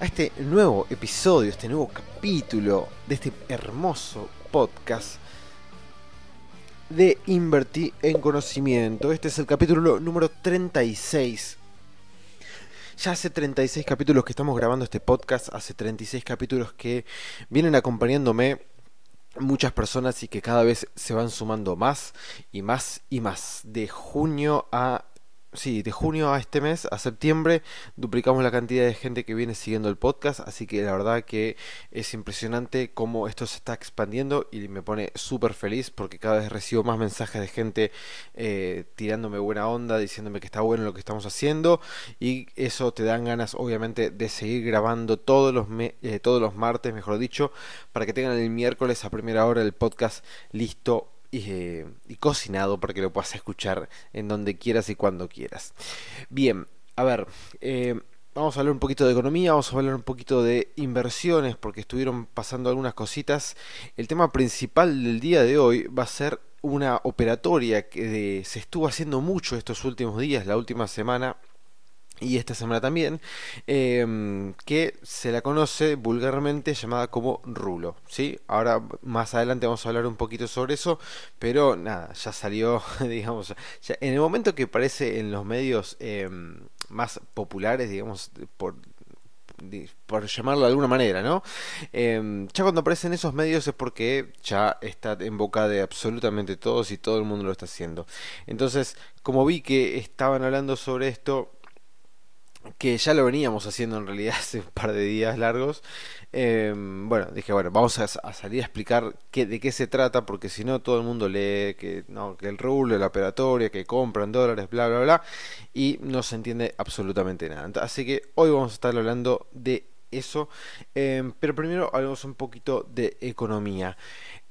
a este nuevo episodio, este nuevo capítulo de este hermoso podcast de Invertir en Conocimiento. Este es el capítulo número 36. Ya hace 36 capítulos que estamos grabando este podcast, hace 36 capítulos que vienen acompañándome muchas personas y que cada vez se van sumando más y más y más. De junio a sí, de junio a este mes, a septiembre, duplicamos la cantidad de gente que viene siguiendo el podcast, así que la verdad que es impresionante cómo esto se está expandiendo y me pone súper feliz porque cada vez recibo más mensajes de gente eh, tirándome buena onda, diciéndome que está bueno lo que estamos haciendo y eso te dan ganas obviamente de seguir grabando todos los, eh, todos los martes, mejor dicho, para que tengan el miércoles a primera hora el podcast listo y, cocinado para que lo puedas escuchar en donde quieras y cuando quieras. Bien, a ver, eh, vamos a hablar un poquito de economía, vamos a hablar un poquito de inversiones porque estuvieron pasando algunas cositas. El tema principal del día de hoy va a ser una operatoria que se estuvo haciendo mucho estos últimos días, la última semana y esta semana también, em, que se la conoce vulgarmente llamada como rulo. ¿sí? Ahora más adelante vamos a hablar un poquito sobre eso, pero nada, ya salió, digamos, en el momento que aparece en los medios em, más populares, digamos, por por llamarlo de alguna manera, ¿no? Em, ya cuando aparecen esos medios es porque ya está en boca de absolutamente todos y todo el mundo lo está haciendo. Entonces, como vi que estaban hablando sobre esto, que ya lo veníamos haciendo en realidad hace un par de días largos. Em, bueno, dije, bueno, vamos a, salir a explicar qué, de qué se trata, porque si no todo el mundo lee que, no, que el rublo, la operatoria, que compran dólares, bla, bla, bla, y no se entiende absolutamente nada. Así que hoy vamos a estar hablando de eso, em, pero primero hablamos un poquito de economía.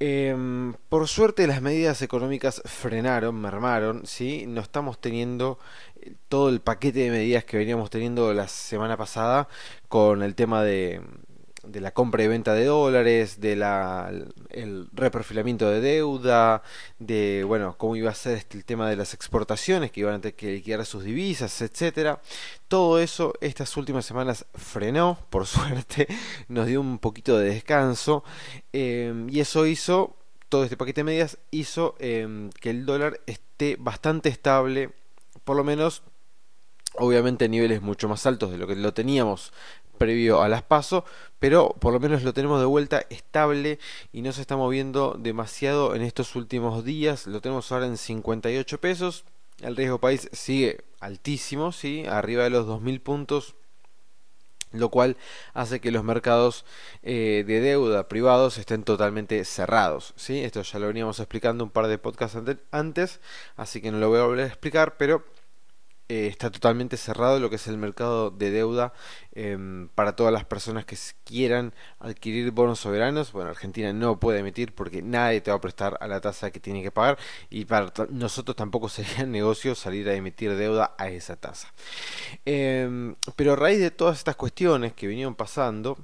Em, por suerte las medidas económicas frenaron, mermaron, ¿sí? No estamos teniendo todo el paquete de medidas que veníamos teniendo la semana pasada con el tema de, la compra y venta de dólares, de la el reperfilamiento de deuda, de bueno, cómo iba a ser este, el tema de las exportaciones que iban a tener que liquidar sus divisas, etcétera. Todo eso estas últimas semanas frenó, por suerte, nos dio un poquito de descanso em, y eso hizo todo este paquete de medidas hizo em, que el dólar esté bastante estable, por lo menos obviamente niveles mucho más altos de lo que lo teníamos previo a las pasos, pero por lo menos lo tenemos de vuelta estable y no se está moviendo demasiado en estos últimos días. Lo tenemos ahora en 58 pesos. El riesgo país sigue altísimo, ¿sí? arriba de los 2.000 puntos lo cual hace que los mercados eh, de deuda privados estén totalmente cerrados. ¿sí? Esto ya lo veníamos explicando un par de podcasts antes, así que no lo voy a volver a explicar, pero eh, está totalmente cerrado lo que es el mercado de deuda em, para todas las personas que quieran adquirir bonos soberanos. Bueno, Argentina no puede emitir porque nadie te va a prestar a la tasa que tiene que pagar y para nosotros tampoco sería negocio salir a emitir deuda a esa tasa. Em, pero a raíz de todas estas cuestiones que vinieron pasando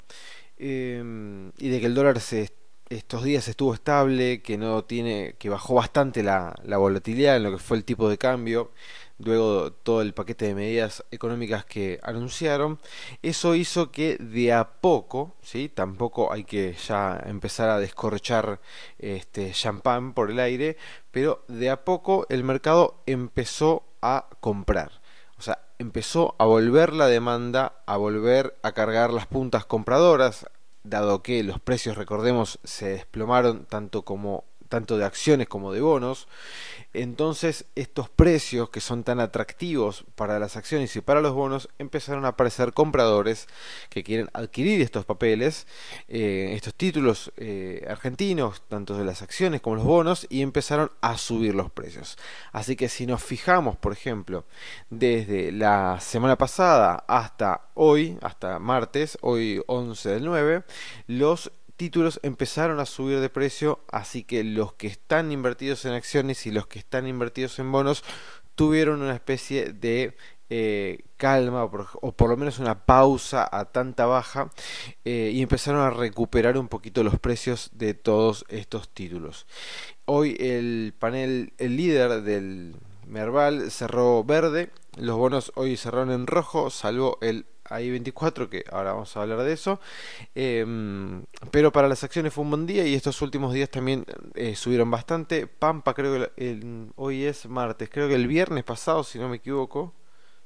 em, y de que el dólar se estos días estuvo estable, que no tiene, que bajó bastante la, la volatilidad en lo que fue el tipo de cambio, luego todo el paquete de medidas económicas que anunciaron, eso hizo que de a poco, ¿sí? tampoco hay que ya empezar a descorchar este champán por el aire, pero de a poco el mercado empezó a comprar. O sea, empezó a volver la demanda, a volver a cargar las puntas compradoras, dado que los precios, recordemos, se desplomaron tanto como tanto de acciones como de bonos. Entonces estos precios que son tan atractivos para las acciones y para los bonos empezaron a aparecer compradores que quieren adquirir estos papeles, eh, estos títulos eh, argentinos, tanto de las acciones como los bonos, y empezaron a subir los precios. Así que si nos fijamos, por ejemplo, desde la semana pasada hasta hoy, hasta martes, hoy 11 del 9, los títulos empezaron a subir de precio, así que los que están invertidos en acciones y los que están invertidos en bonos tuvieron una especie de eh, calma o por, lo menos una pausa a tanta baja eh, y empezaron a recuperar un poquito los precios de todos estos títulos. Hoy el panel, el líder del Merval cerró verde, los bonos hoy cerraron en rojo, salvo el hay 24, que ahora vamos a hablar de eso. Em, pero para las acciones fue un buen día y estos últimos días también eh, subieron bastante. Pampa, creo que hoy es martes, creo que el viernes pasado, si no me equivoco.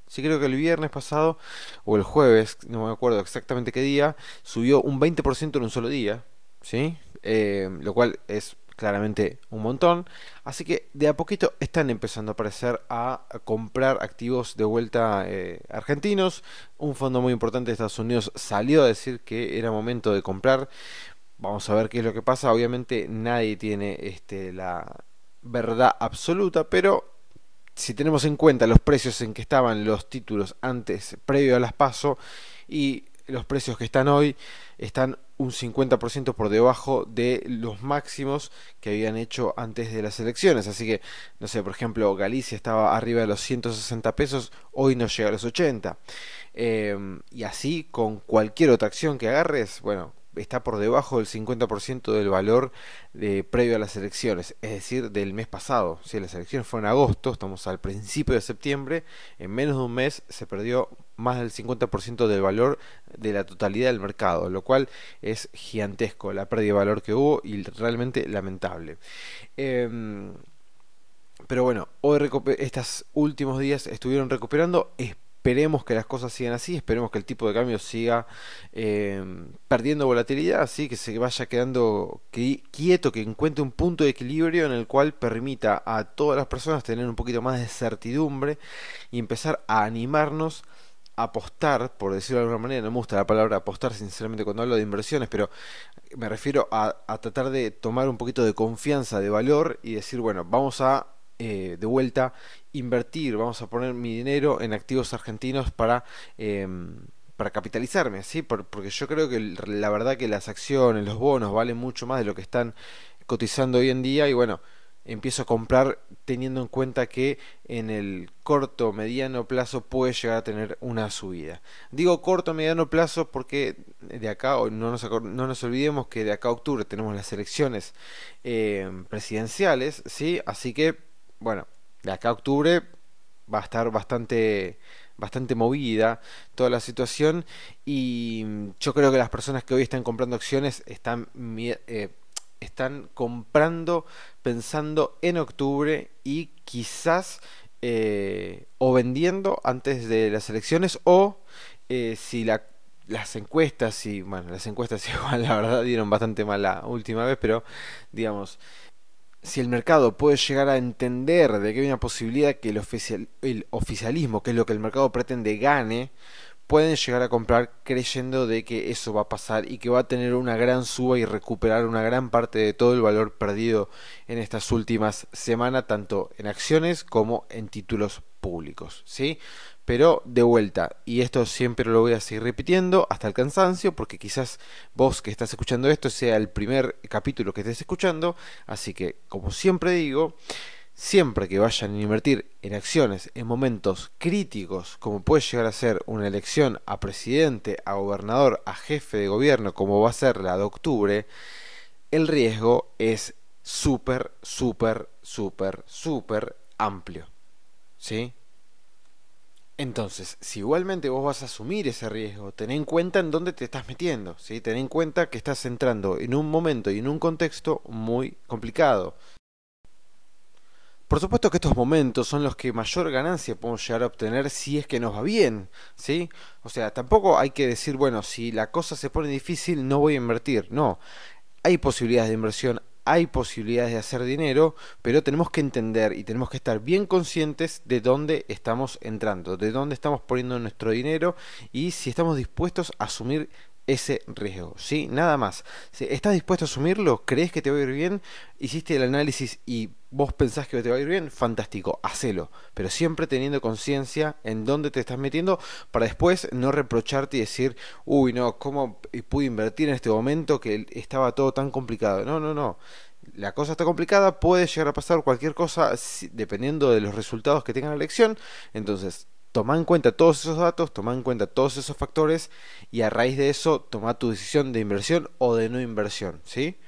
Sí, creo que el viernes pasado o el jueves, no me acuerdo exactamente qué día, subió un 20% en un solo día. ¿Sí? Em, lo cual es claramente un montón. Así que de a poquito están empezando a aparecer a comprar activos de vuelta eh, argentinos. Un fondo muy importante de Estados Unidos salió a decir que era momento de comprar. Vamos a ver qué es lo que pasa. Obviamente nadie tiene este, la verdad absoluta, pero si tenemos en cuenta los precios en que estaban los títulos antes, previo a las PASO, y los precios que están hoy, están un 50% por debajo de los máximos que habían hecho antes de las elecciones. Así que, no sé, por ejemplo, Galicia estaba arriba de los 160 pesos, hoy no llega a los 80. Em, y así con cualquier otra acción que agarres, bueno, está por debajo del 50% del valor de, previo a las elecciones, es decir, del mes pasado. Si las elecciones fueron en agosto, estamos al principio de septiembre, en menos de un mes se perdió más del 50% del valor de la totalidad del mercado, lo cual es gigantesco la pérdida de valor que hubo y realmente lamentable. Em, pero bueno, hoy estos últimos días estuvieron recuperando esperemos que las cosas sigan así, esperemos que el tipo de cambio siga eh, perdiendo volatilidad, así que se vaya quedando quieto, que encuentre un punto de equilibrio en el cual permita a todas las personas tener un poquito más de certidumbre y empezar a animarnos apostar, por decirlo de alguna manera, no me gusta la palabra apostar sinceramente cuando hablo de inversiones, pero me refiero a, a tratar de tomar un poquito de confianza, de valor y decir, bueno, vamos a eh, de vuelta invertir, vamos a poner mi dinero en activos argentinos para, em, para capitalizarme, ¿sí? porque yo creo que la verdad que las acciones, los bonos valen mucho más de lo que están cotizando hoy en día y bueno, empiezo a comprar teniendo en cuenta que en el corto, mediano plazo puede llegar a tener una subida. Digo corto, mediano plazo porque de acá, no nos, no nos olvidemos que de acá a octubre tenemos las elecciones em, presidenciales, ¿sí? Así que bueno, de acá a octubre va a estar bastante bastante movida toda la situación y yo creo que las personas que hoy están comprando acciones están eh, están comprando pensando en octubre y quizás eh, o vendiendo antes de las elecciones o eh, si la, las encuestas y bueno las encuestas igual la verdad dieron bastante mal la última vez pero digamos si el mercado puede llegar a entender de que hay una posibilidad que el, el oficialismo, que es lo que el mercado pretende, gane, pueden llegar a comprar creyendo de que eso va a pasar y que va a tener una gran suba y recuperar una gran parte de todo el valor perdido en estas últimas semanas, tanto en acciones como en títulos públicos, ¿sí? Pero de vuelta, y esto siempre lo voy a seguir repitiendo hasta el cansancio, porque quizás vos que estás escuchando esto sea el primer capítulo que estés escuchando, así que como siempre digo, siempre que vayan a invertir en acciones en momentos críticos, como puede llegar a ser una elección a presidente, a gobernador, a jefe de gobierno, como va a ser la de octubre, el riesgo es súper, súper, súper, súper amplio. ¿Sí? Entonces, si igualmente vos vas a asumir ese riesgo, ten en cuenta en dónde te estás metiendo, ¿sí? ten en cuenta que estás entrando en un momento y en un contexto muy complicado. Por supuesto que estos momentos son los que mayor ganancia podemos llegar a obtener si es que nos va bien, ¿sí? O sea, tampoco hay que decir, bueno, si la cosa se pone difícil no voy a invertir, no. Hay posibilidades de inversión, hay posibilidades de hacer dinero, pero tenemos que entender y tenemos que estar bien conscientes de dónde estamos entrando, de dónde estamos poniendo nuestro dinero y si estamos dispuestos a asumir ese riesgo, ¿sí? Nada más. ¿Estás dispuesto a asumirlo? ¿Crees que te va a ir bien? ¿Hiciste el análisis y vos pensás que te va a ir bien? Fantástico, hacelo. Pero siempre teniendo conciencia en dónde te estás metiendo para después no reprocharte y decir, uy, no, ¿cómo pude invertir en este momento que estaba todo tan complicado? No, no, no. La cosa está complicada, puede llegar a pasar cualquier cosa dependiendo de los resultados que tenga la elección. Entonces, toma en cuenta todos esos datos, toma en cuenta todos esos factores y a raíz de eso toma tu decisión de inversión o de no inversión, ¿sí?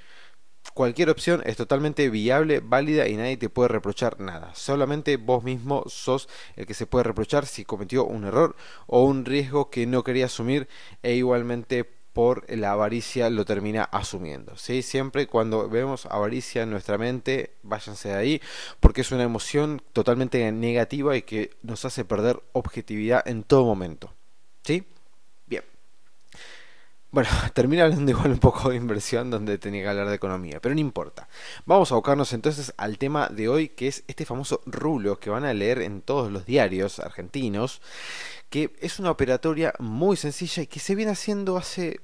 Cualquier opción es totalmente viable, válida y nadie te puede reprochar nada. Solamente vos mismo sos el que se puede reprochar si cometió un error o un riesgo que no quería asumir e igualmente por la avaricia lo termina asumiendo. ¿sí? Siempre cuando vemos avaricia en nuestra mente, váyanse de ahí, porque es una emoción totalmente negativa y que nos hace perder objetividad en todo momento. ¿Sí? Bueno, termina hablando igual un poco de inversión donde tenía que hablar de economía, pero no importa. Vamos a abocarnos entonces al tema de hoy, que es este famoso rulo que van a leer en todos los diarios argentinos, que es una operatoria muy sencilla y que se viene haciendo hace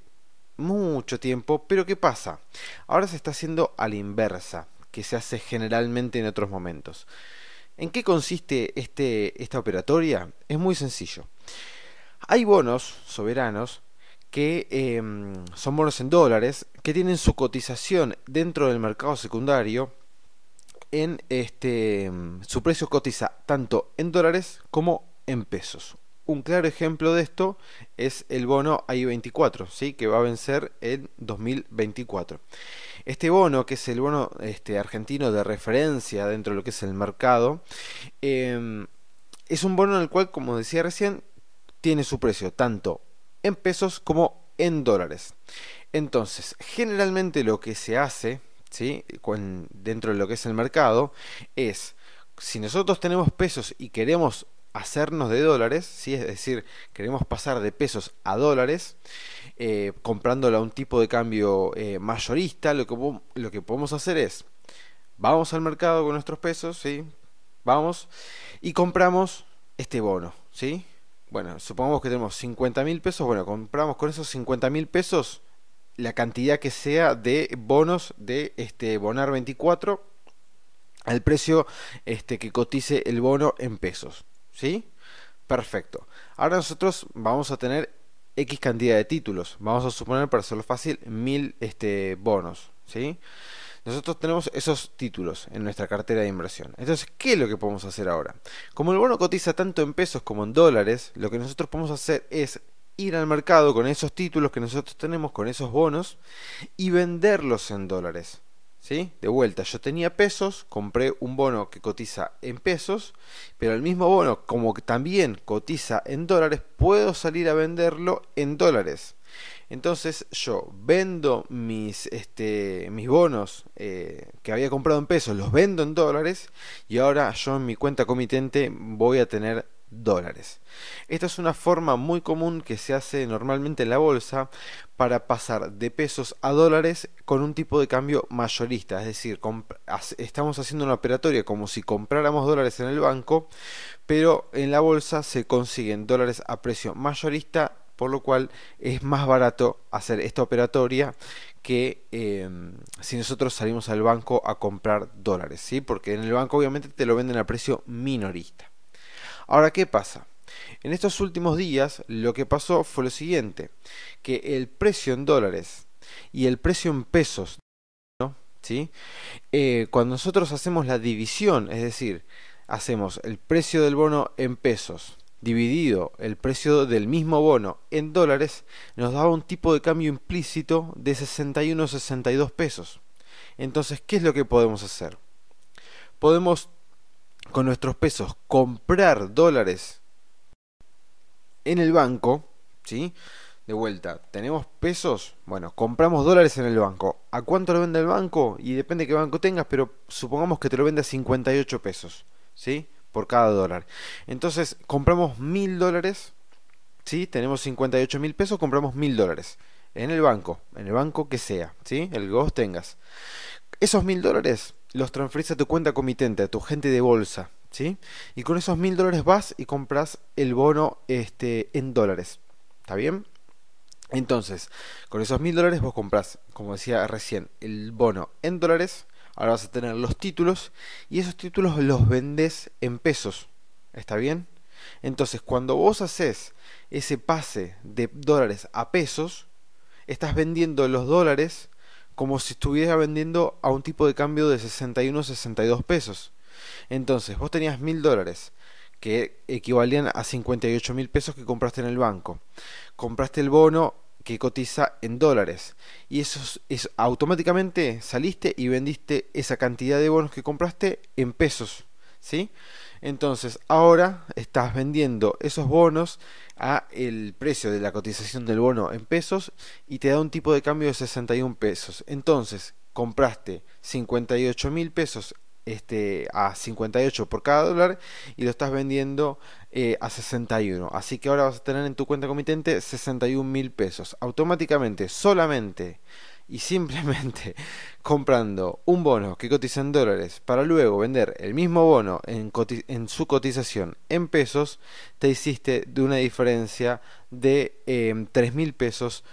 mucho tiempo, pero ¿qué pasa? Ahora se está haciendo a la inversa, que se hace generalmente en otros momentos. ¿En qué consiste este, esta operatoria? Es muy sencillo. Hay bonos soberanos que em, son bonos en dólares, que tienen su cotización dentro del mercado secundario en este su precio cotiza tanto en dólares como en pesos. Un claro ejemplo de esto es el bono AI24, ¿sí? que va a vencer en 2024. Este bono, que es el bono este, argentino de referencia dentro de lo que es el mercado, em, es un bono en el cual, como decía recién, tiene su precio tanto en pesos como en dólares. Entonces, generalmente lo que se hace ¿sí? dentro de lo que es el mercado es, si nosotros tenemos pesos y queremos hacernos de dólares, ¿sí? es decir, queremos pasar de pesos a dólares, eh, comprándolo a un tipo de cambio eh, mayorista, lo que, lo que podemos hacer es, vamos al mercado con nuestros pesos, ¿sí? vamos, y compramos este bono, ¿sí? Bueno, supongamos que tenemos 50 mil pesos, bueno, compramos con esos 50 mil pesos la cantidad que sea de bonos de este Bonar 24 al precio este, que cotice el bono en pesos. ¿Sí? Perfecto. Ahora nosotros vamos a tener X cantidad de títulos. Vamos a suponer, para hacerlo fácil, mil este, bonos. ¿Sí? Nosotros tenemos esos títulos en nuestra cartera de inversión. Entonces, ¿qué es lo que podemos hacer ahora? Como el bono cotiza tanto en pesos como en dólares, lo que nosotros podemos hacer es ir al mercado con esos títulos que nosotros tenemos, con esos bonos, y venderlos en dólares. ¿Sí? De vuelta, yo tenía pesos, compré un bono que cotiza en pesos, pero el mismo bono, como también cotiza en dólares, puedo salir a venderlo en dólares. Entonces yo vendo mis, este, mis bonos eh, que había comprado en pesos, los vendo en dólares y ahora yo en mi cuenta comitente voy a tener dólares. Esta es una forma muy común que se hace normalmente en la bolsa para pasar de pesos a dólares con un tipo de cambio mayorista, es decir, estamos haciendo una operatoria como si compráramos dólares en el banco, pero en la bolsa se consiguen dólares a precio mayorista, por lo cual es más barato hacer esta operatoria que em, si nosotros salimos al banco a comprar dólares, ¿sí? porque en el banco obviamente te lo venden a precio minorista. Ahora, ¿qué pasa? En estos últimos días lo que pasó fue lo siguiente, que el precio en dólares y el precio en pesos, ¿no? ¿Sí? Eh, cuando nosotros hacemos la división, es decir, hacemos el precio del bono en pesos dividido el precio del mismo bono en dólares, nos daba un tipo de cambio implícito de 61-62 pesos. Entonces, ¿qué es lo que podemos hacer? Podemos con nuestros pesos comprar dólares en el banco, ¿sí? De vuelta, tenemos pesos, bueno, compramos dólares en el banco. ¿A cuánto lo vende el banco? Y depende de qué banco tengas, pero supongamos que te lo vende a 58 pesos, ¿sí? Por cada dólar. Entonces, compramos mil dólares, ¿sí? Tenemos 58 mil pesos, compramos mil dólares. En el banco, en el banco que sea, ¿sí? El que vos tengas. Esos mil dólares los transferís a tu cuenta comitente, a tu gente de bolsa, ¿sí? Y con esos mil dólares vas y compras el bono este, en dólares, ¿está bien? Entonces, con esos mil dólares vos compras, como decía recién, el bono en dólares, ahora vas a tener los títulos y esos títulos los vendes en pesos, ¿está bien? Entonces, cuando vos haces ese pase de dólares a pesos, estás vendiendo los dólares como si estuviera vendiendo a un tipo de cambio de 61 62 pesos. Entonces, vos tenías mil dólares que equivalían a 58 mil pesos que compraste en el banco. Compraste el bono que cotiza en dólares y eso es, automáticamente saliste y vendiste esa cantidad de bonos que compraste en pesos, ¿sí? Entonces, ahora estás vendiendo esos bonos a el precio de la cotización del bono en pesos y te da un tipo de cambio de 61 pesos. Entonces, compraste 58 mil pesos este, a 58 por cada dólar y lo estás vendiendo eh, a 61. Así que ahora vas a tener en tu cuenta comitente 61 mil pesos. Automáticamente, solamente y simplemente comprando un bono que cotiza en dólares para luego vender el mismo bono en, su cotización en pesos, te hiciste de una diferencia de eh, 3 mil pesos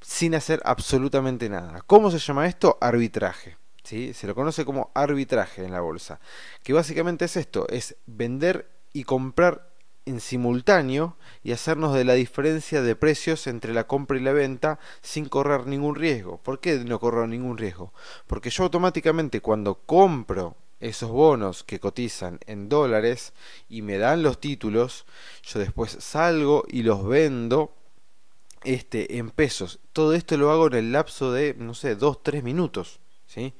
sin hacer absolutamente nada. ¿Cómo se llama esto? Arbitraje. ¿sí? Se lo conoce como arbitraje en la bolsa. Que básicamente es esto, es vender y comprar en simultáneo y hacernos de la diferencia de precios entre la compra y la venta sin correr ningún riesgo. ¿Por qué no correr ningún riesgo? Porque yo automáticamente cuando compro esos bonos que cotizan en dólares y me dan los títulos, yo después salgo y los vendo este, en pesos. Todo esto lo hago en el lapso de, no sé, 2-3 minutos. ¿sí?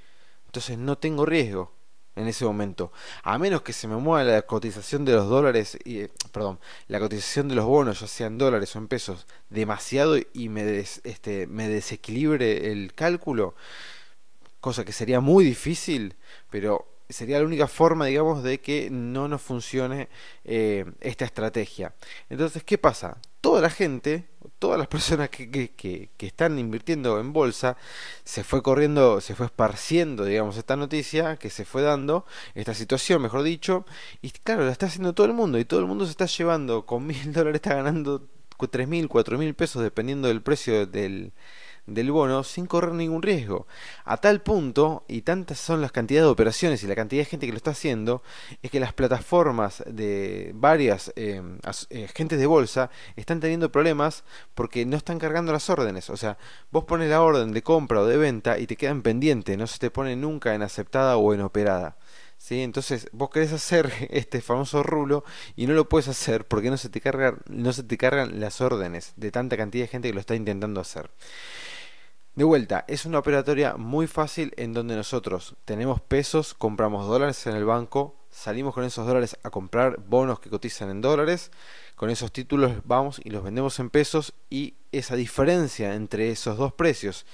Entonces no tengo riesgo en ese momento. A menos que se me mueva la cotización de los dólares, y, eh, perdón, la cotización de los bonos, ya sean dólares o en pesos, demasiado y me, este, me desequilibre el cálculo, cosa que sería muy difícil, pero sería la única forma, digamos, de que no nos funcione eh, esta estrategia. Entonces, ¿qué pasa? Toda la gente, todas las personas que, que, que, están invirtiendo en bolsa, se fue corriendo, se fue esparciendo, digamos, esta noticia que se fue dando, esta situación, mejor dicho, y claro, la está haciendo todo el mundo, y todo el mundo se está llevando, con mil dólares está ganando tres mil, cuatro mil pesos, dependiendo del precio del del bono sin correr ningún riesgo. A tal punto, y tantas son las cantidades de operaciones y la cantidad de gente que lo está haciendo, es que las plataformas de varias eh, eh, agentes de bolsa están teniendo problemas porque no están cargando las órdenes. O sea, vos pones la orden de compra o de venta y te quedan pendiente, no se te pone nunca en aceptada o en operada. ¿Sí? Entonces vos querés hacer este famoso rulo y no lo puedes hacer porque no se te cargan, no se te cargan las órdenes de tanta cantidad de gente que lo está intentando hacer. De vuelta, es una operatoria muy fácil en donde nosotros tenemos pesos, compramos dólares en el banco, salimos con esos dólares a comprar bonos que cotizan en dólares, con esos títulos vamos y los vendemos en pesos y esa diferencia entre esos dos precios,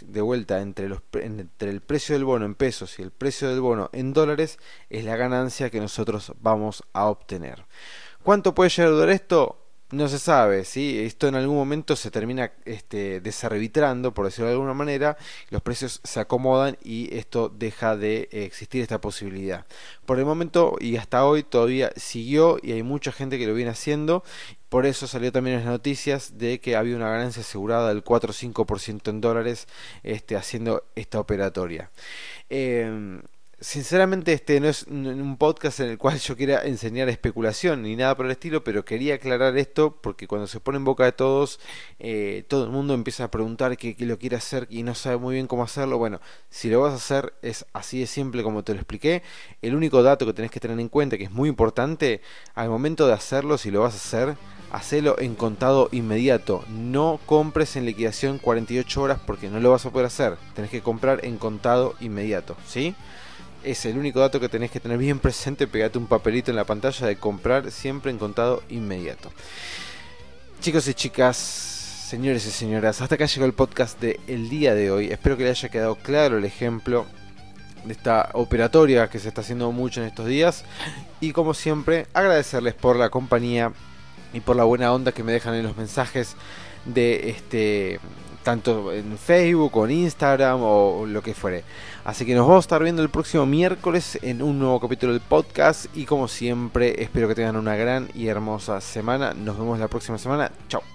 de vuelta entre, los, entre el precio del bono en pesos y el precio del bono en dólares, es la ganancia que nosotros vamos a obtener. ¿Cuánto puede llegar a durar esto? no se sabe, ¿sí? Esto en algún momento se termina este, desarbitrando, por decirlo de alguna manera, los precios se acomodan y esto deja de existir esta posibilidad. Por el momento y hasta hoy todavía siguió y hay mucha gente que lo viene haciendo. Por eso salió también las noticias de que había una ganancia asegurada del 4 o 5% en dólares este, haciendo esta operatoria. Eh, sinceramente este no es un podcast en el cual yo quiera enseñar especulación ni nada por el estilo, pero quería aclarar esto porque cuando se pone en boca de todos, eh, todo el mundo empieza a preguntar qué, lo quiere hacer y no sabe muy bien cómo hacerlo. Bueno, si lo vas a hacer es así de simple como te lo expliqué. El único dato que tenés que tener en cuenta, que es muy importante, al momento de hacerlo, si lo vas a hacer, hacelo en contado inmediato. No compres en liquidación 48 horas porque no lo vas a poder hacer. Tenés que comprar en contado inmediato, ¿sí? es el único dato que tenés que tener bien presente. Pegate un papelito en la pantalla de comprar siempre en contado inmediato. Chicos y chicas, señores y señoras, hasta acá llegó el podcast del el día de hoy. Espero que les haya quedado claro el ejemplo de esta operatoria que se está haciendo mucho en estos días. Y como siempre, agradecerles por la compañía y por la buena onda que me dejan en los mensajes de este tanto en Facebook o en Instagram o lo que fuere. Así que nos vamos a estar viendo el próximo miércoles en un nuevo capítulo del podcast y como siempre espero que tengan una gran y hermosa semana. Nos vemos la próxima semana. Chao.